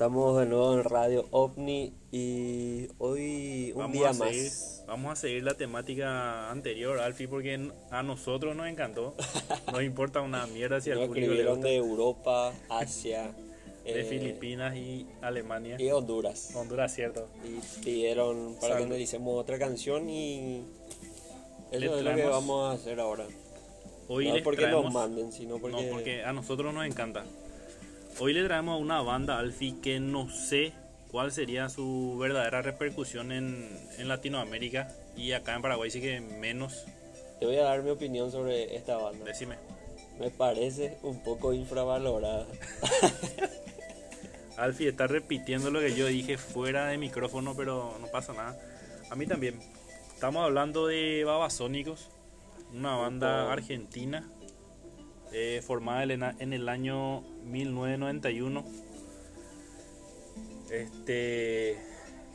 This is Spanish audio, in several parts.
Estamos de nuevo en Radio OVNI y hoy un Vamos día a seguir, más. vamos a seguir la temática anterior, Alfie, porque a nosotros nos encantó. Nos importa una mierda si al Nos público le gusta. de Europa, Asia, De eh, Filipinas y Alemania. y Honduras. Honduras, cierto. Y pidieron para que Salud. analicemos otra canción y eso es lo que vamos a hacer ahora. Hoy no porque nos manden, sino porque, No, porque a nosotros nos encanta. Hoy le traemos a una banda, Alfie, que no sé cuál sería su verdadera repercusión en, en Latinoamérica y acá en Paraguay sí que menos. te voy a dar mi opinión sobre esta banda. Decime. Me parece un poco infravalorada. Alfie está repitiendo lo que yo dije fuera de micrófono, pero no pasa nada. A mí también. Estamos hablando de Babasónicos, una banda argentina eh, formada en el- año 1991. Este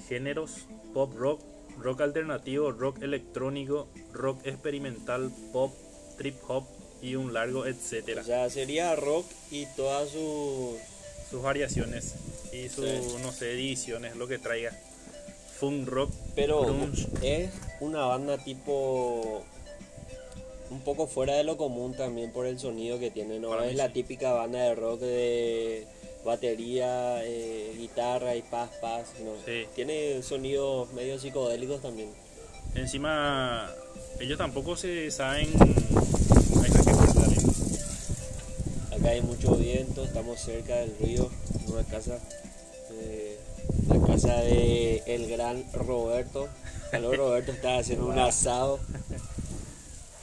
géneros pop rock, rock alternativo, rock electrónico, rock experimental, pop, trip hop y un largo etcétera. O sea, sería rock y todas sus sus variaciones y sus, Sí. no sé, ediciones, lo que traiga. Funk rock, Pero grunge. es una banda tipo un poco fuera de lo común también por el sonido que tiene, no Para es la sí. típica banda de rock de batería, eh, guitarra y paz paz, no. Sí. Tiene sonidos medio psicodélicos también. Encima, ellos tampoco se saben. Dale. Acá hay mucho viento, estamos cerca del río, en una casa, eh, la casa de el gran Roberto. Aló Roberto está haciendo un asado.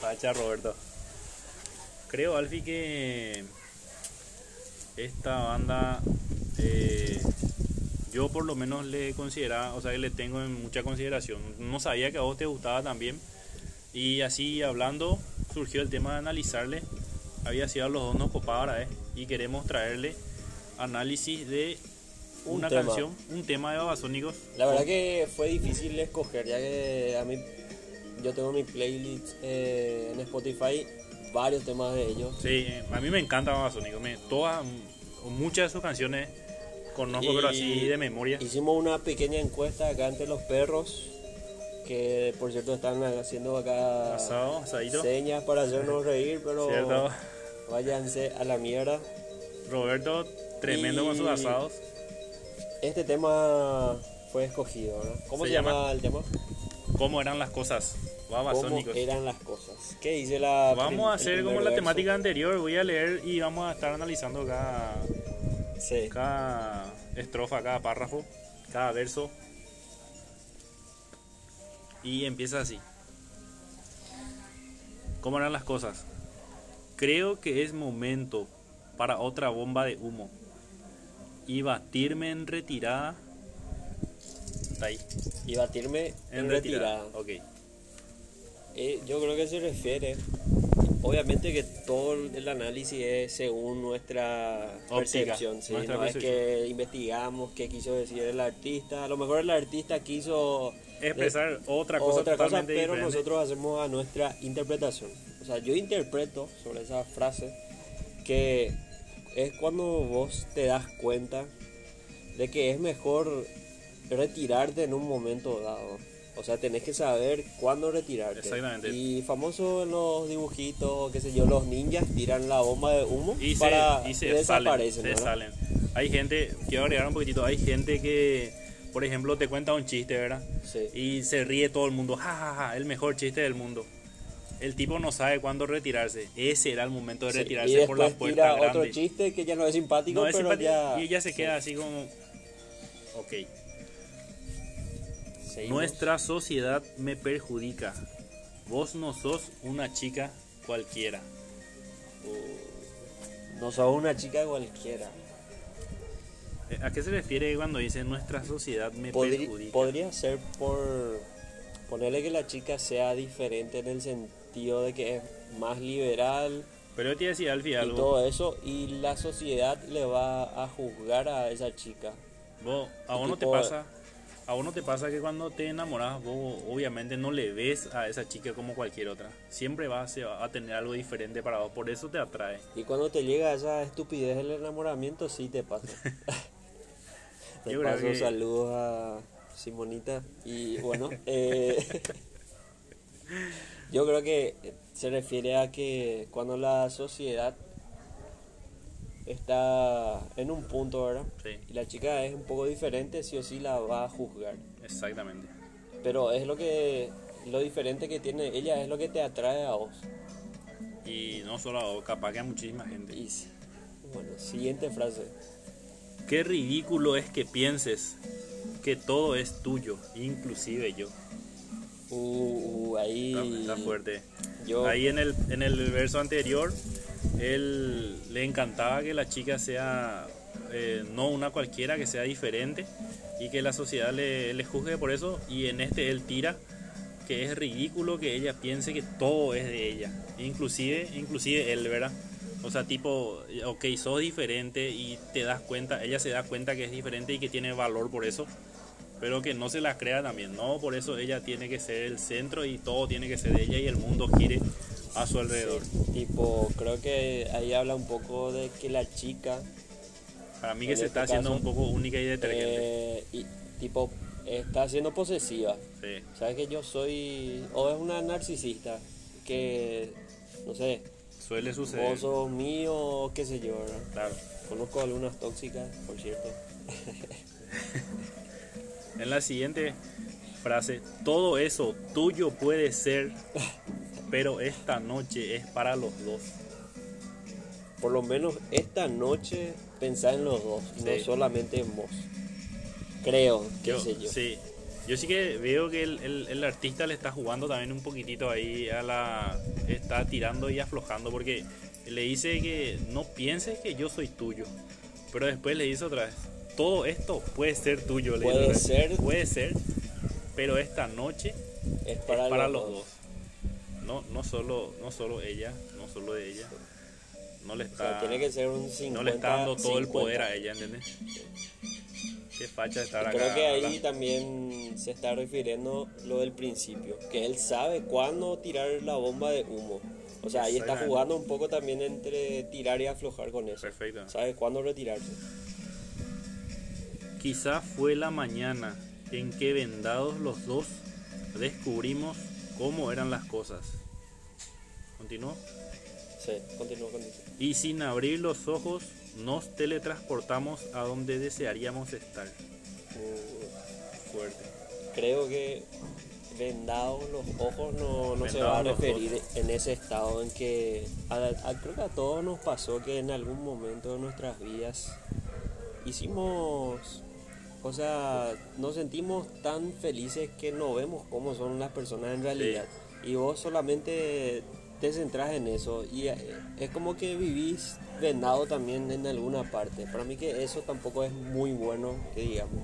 Pacha Roberto. Creo, Alfie, que esta banda, eh, yo por lo menos le consideraba, o sea, que le tengo en mucha consideración. No sabía que a vos te gustaba también. Y así hablando, surgió el tema de analizarle. Había sido a los dos nos copaba ahora, ¿eh? Y queremos traerle análisis de Un una tema. canción, un tema de Babasónicos. La verdad que fue difícil escoger, ya que a mí yo tengo mi playlist eh, en Spotify, varios temas de ellos. Sí, a mí me encanta Babasónicos. Me, todas, muchas de sus canciones conozco, Y- pero así de memoria. Hicimos una pequeña encuesta acá entre los perros, que por cierto están haciendo acá Asado, asadito. señas para hacernos reír, pero ¿Cierto? váyanse a la mierda. Roberto, tremendo con sus Y- asados. Este tema fue escogido, ¿no? ¿Cómo Se se, llama? el tema? ¿Cómo eran las cosas? ¿Cómo Babasónicos. eran las cosas? ¿Qué dice la Vamos a hacer como la verso? temática anterior. Voy a leer y vamos a estar analizando cada, Sí. cada estrofa, cada párrafo, cada verso. Y empieza así. ¿Cómo eran las cosas? Creo que es momento para otra bomba de humo. Y batirme en retirada. Está ahí. Y batirme en, En retirada. retirada. Ok. Eh, yo creo que se refiere, obviamente que todo el análisis es según nuestra Óptica, percepción, ¿sí? nuestra no es percepción. que investigamos qué quiso decir el artista, a lo mejor el artista quiso Expresar otra cosa otra cosa, pero diferente. nosotros hacemos a nuestra interpretación. O sea, yo interpreto sobre esa frase que es cuando vos te das cuenta de que es mejor retirarte en un momento dado. O sea, tenés que saber cuándo retirarte. Exactamente. Y famoso en los dibujitos, qué sé yo, los ninjas tiran la bomba de humo y se, y se desaparecen. salen, se ¿no? salen. Hay gente, quiero agregar un poquitito, hay gente que, por ejemplo, te cuenta un chiste, ¿verdad? Sí. Y se ríe todo el mundo, ja, ja, ja, el mejor chiste del mundo. El tipo no sabe cuándo retirarse. Ese era el momento de Sí, retirarse y por la puerta tira grande. otro chiste que ya no es simpático, no es pero simpático, ya... y ella se sí. queda así como, ok. Seguimos. Nuestra sociedad me perjudica. Vos no sos una chica cualquiera. No sos una chica cualquiera. Eh, ¿A qué se refiere cuando dice nuestra sociedad me Podri- perjudica? podría ser por ponerle que la chica sea diferente en el sentido de que es más liberal Pero yo te iba a decir, Alfie, y algo. todo eso y la sociedad le va a juzgar a esa chica. Vos, a Y vos no te pasa, a vos no te pasa que cuando te enamoras, vos obviamente no le ves a esa chica como cualquier otra. Siempre vas a, a tener algo diferente para vos, por eso te atrae. Y cuando te llega esa estupidez del enamoramiento sí te pasa. De Yo paso, que- saludos a Simonita. Y bueno, eh, yo creo que se refiere a que cuando la sociedad está en un punto, ¿verdad? Sí, Y la chica es un poco diferente, sí o sí la va a juzgar. exactamente. Pero es lo que lo diferente que tiene ella es lo que te atrae a vos. Y no solo a vos, capaz que a muchísima gente. Y bueno, siguiente frase. Qué ridículo es que pienses que todo es tuyo, inclusive yo. Uh, uh, ahí Está, está fuerte. Yo Ahí en el, en el verso anterior, él le encantaba que la chica sea eh, no una cualquiera, que sea diferente y que la sociedad le, le juzgue por eso. Y en este él tira que es ridículo que ella piense que todo es de ella, inclusive, inclusive él, ¿verdad? O sea, tipo, ok, sos diferente y te das cuenta, ella se da cuenta que es diferente y que tiene valor por eso, pero que no se la crea también, no, por eso ella tiene que ser el centro y todo tiene que ser ella y el mundo gire a su alrededor. Sí, tipo, creo que ahí habla un poco de que la chica, Para mí que se este está haciendo caso, un poco única y detergente. eh, y, tipo, está siendo posesiva. Sí, ¿Sabes que yo soy, o es una narcisista, que, no sé, suele suceder. vos sos mío, qué sé yo, ¿verdad? Claro. Conozco algunas tóxicas, por cierto. En la siguiente frase, todo eso tuyo puede ser, pero esta noche es para los dos. Por lo menos esta noche pensá en los dos, Sí. no solamente en vos. Creo, qué Yo, sé yo. Sí, yo sí que veo que el, el- el artista le está jugando también un poquitito ahí a la... Está tirando y aflojando porque le dice que no pienses que yo soy tuyo. Pero después le dice otra vez, todo esto puede ser tuyo. le dice Puede vez. ser. Puede ser, pero esta noche Es es para, para, los dos. No, no, solo, no solo ella, no solo ella. No le O está, sea, tiene que ser un 50 no le está dando todo el 50. poder a ella, ¿entendés? Qué facha de estar Y acá. Creo que ahí también se está refiriendo lo del principio, que él sabe cuándo tirar la bomba de humo. O sea, ahí está jugando un poco también entre tirar y aflojar con eso. Perfecto. Sabe cuándo retirarse. Quizá fue la mañana en que vendados los dos descubrimos cómo eran las cosas. ¿Continuó? Sí, continúa con eso. Y sin abrir los ojos nos teletransportamos a donde desearíamos estar. Uh, Fuerte. creo que vendados los ojos no, no se va a referir en ese estado en que a- a- creo que a todos nos pasó que en algún momento de nuestras vidas hicimos o sea nos sentimos tan felices que no vemos cómo son las personas en realidad. Y vos solamente te centras en eso y eh, es como que vivís vendado también en alguna parte. Para mí que eso tampoco es muy bueno que digamos.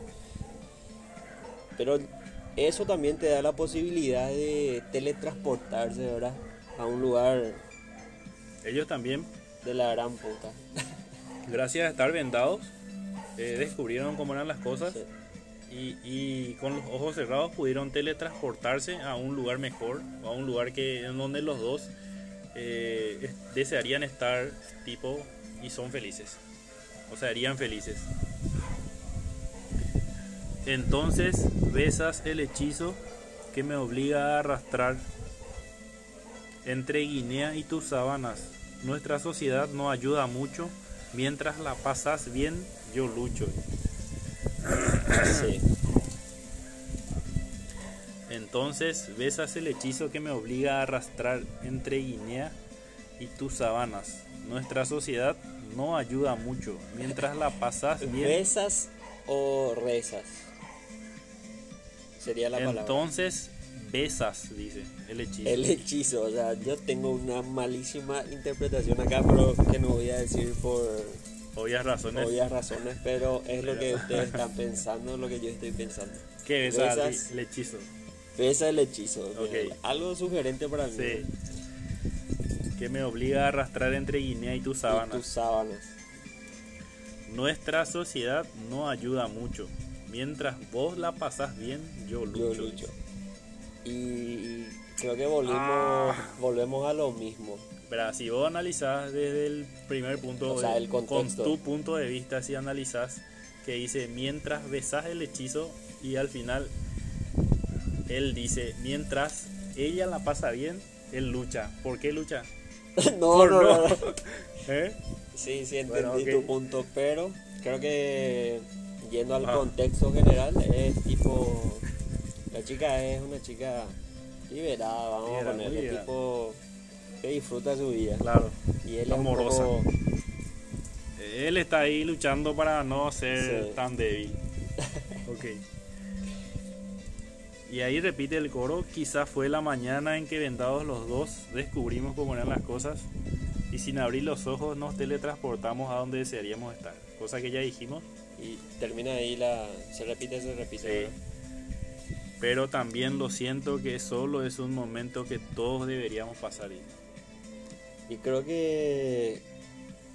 Pero eso también te da la posibilidad de teletransportarse, ¿verdad? A un lugar Ellos también, de la gran puta. gracias a estar vendados, eh, descubrieron cómo eran las cosas y, y con los ojos cerrados pudieron teletransportarse a un lugar mejor, o a un lugar que en donde los dos eh, es- desearían estar tipo y son felices. O sea, serían felices. Entonces besas el hechizo que me obliga a arrastrar entre Guinea y tus sábanas. Nuestra sociedad no ayuda mucho. Mientras la pasas bien, yo lucho. Sí. Entonces besas el hechizo que me obliga a arrastrar entre Guinea y tus sabanas. Nuestra sociedad no ayuda mucho. Mientras la pasas bien, ¿Besas o rezas? Sería la palabra. entonces besas, dice el hechizo. El hechizo, o sea, yo tengo una malísima interpretación acá, pero que no voy a decir por Obvias razones. obvias razones, pero es lo que ustedes están pensando, lo que yo estoy pensando. ¿Qué besas, Besas. el hechizo? Besa el hechizo. Ok. Algo sugerente para mí. Sí. Que me obliga a arrastrar entre Guinea y tus Y sábanas. tus sábanas. Nuestra sociedad no ayuda mucho. Mientras vos la pasas bien, yo Yo lucho. lucho. Y creo que volvimos, Ah. volvemos a lo mismo. Verá, si vos analizás desde el primer punto, O sea, el contexto. con tu punto de vista, si analizás que dice mientras besas el hechizo y al final él dice mientras ella la pasa bien, él lucha. ¿Por qué lucha? no, no, no. ¿Eh? Sí, sí, entendí Bueno, tu punto, pero creo que yendo al Ah. contexto general, es tipo. La chica es una chica liberada, vamos a ponerle, tipo que disfruta su vida. Claro. Y él Amorosa. es un poco. Él está ahí luchando para no ser Sí. tan débil. Ok. Y ahí repite el coro, quizás fue la mañana en que vendados los dos descubrimos cómo eran las cosas y sin abrir los ojos nos teletransportamos a donde desearíamos estar. Cosa que ya dijimos, Y termina ahí la. Se repite, se repite. Pero también lo siento que solo es un momento que todos deberíamos pasar. ahí. Y creo que,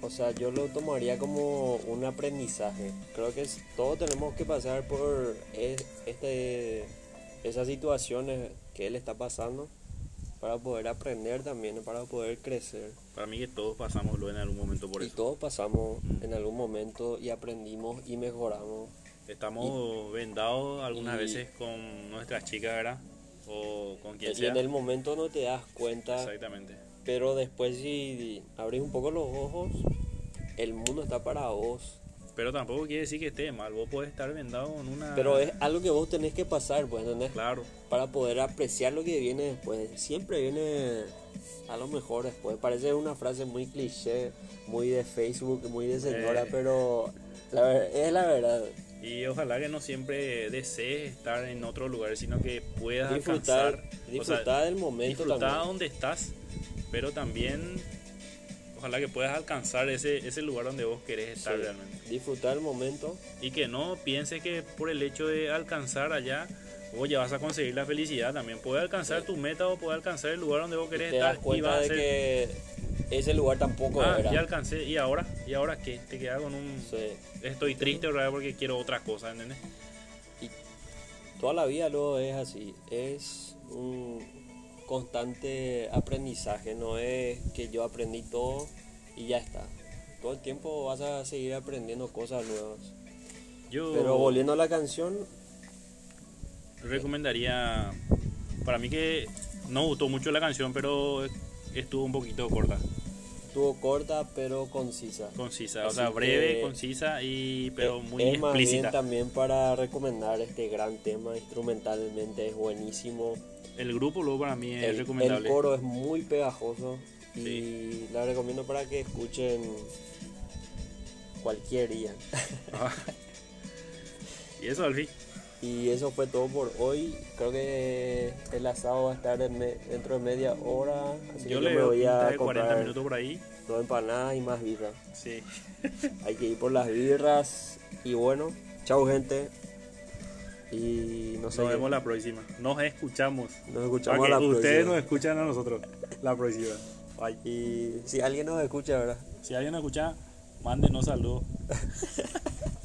o sea, yo lo tomaría como un aprendizaje. Creo que es- todos tenemos que pasar por es- este, esas situaciones que él está pasando para poder aprender también, para poder crecer. Para mí que todos pasamos en algún momento por y eso. todos pasamos en algún momento y aprendimos y mejoramos. Estamos vendados algunas y- veces con nuestras chicas, ¿verdad? O con quien Y sea. en el momento no te das cuenta, Exactamente. Pero después si abrís un poco los ojos, el mundo está para vos. Pero tampoco quiere decir que esté mal. Vos podés estar vendado con una. Pero es algo que vos tenés que pasar, pues, ¿entendés? Claro. Para poder apreciar lo que viene después. Siempre viene a lo mejor después. Parece una frase muy cliché, muy de Facebook, muy de señora, Eh. pero la ver- es la verdad. Y ojalá que no siempre desees estar en otro lugar, sino que puedas Disfrutar, alcanzar. o disfrutar sea, del momento disfrutar donde estás, pero también ojalá que puedas alcanzar ese, ese lugar donde vos querés estar Sí, realmente. Disfrutar el momento. Y que no pienses que por el hecho de alcanzar allá, vos ya vas a conseguir la felicidad también. Puedes alcanzar Sí. tu meta o puedes alcanzar el lugar donde vos y querés te estar das y vas a de ser que ese lugar tampoco Ah, era. ya alcancé. ¿Y ahora? ¿Y ahora qué? Te quedas con un... Sí. Estoy triste ¿verdad? porque quiero otra cosa, ¿entendés? Y toda la vida luego es así. Es un constante aprendizaje. No es que yo aprendí todo y ya está. Todo el tiempo vas a seguir aprendiendo cosas nuevas. Yo Pero volviendo a la canción, recomendaría... Para mí que no gustó mucho la canción, pero estuvo un poquito corta, estuvo corta pero concisa. concisa. O sea, breve, concisa, y pero Eh, muy es más bien explícita. también para recomendar este gran tema. Instrumentalmente es buenísimo. El grupo luego para mí es El, el recomendable. coro es muy pegajoso. Y Sí. la recomiendo para que escuchen cualquier día. Ah. y eso, Alfi. Y eso fue todo por hoy. Creo que el asado va a estar en dentro de media hora. Así Yo que le yo me voy a de 40 comprar minutos por ahí. dos empanadas y más birra. Sí. Hay que ir por las birras. Y bueno, chau gente. Y no sé. Nos vemos la próxima. Nos escuchamos. Nos escuchamos a la ustedes próxima. nos escuchan a nosotros. La próxima. Bye. Y si alguien nos escucha, ¿verdad? Si alguien nos escucha, mándenos saludos.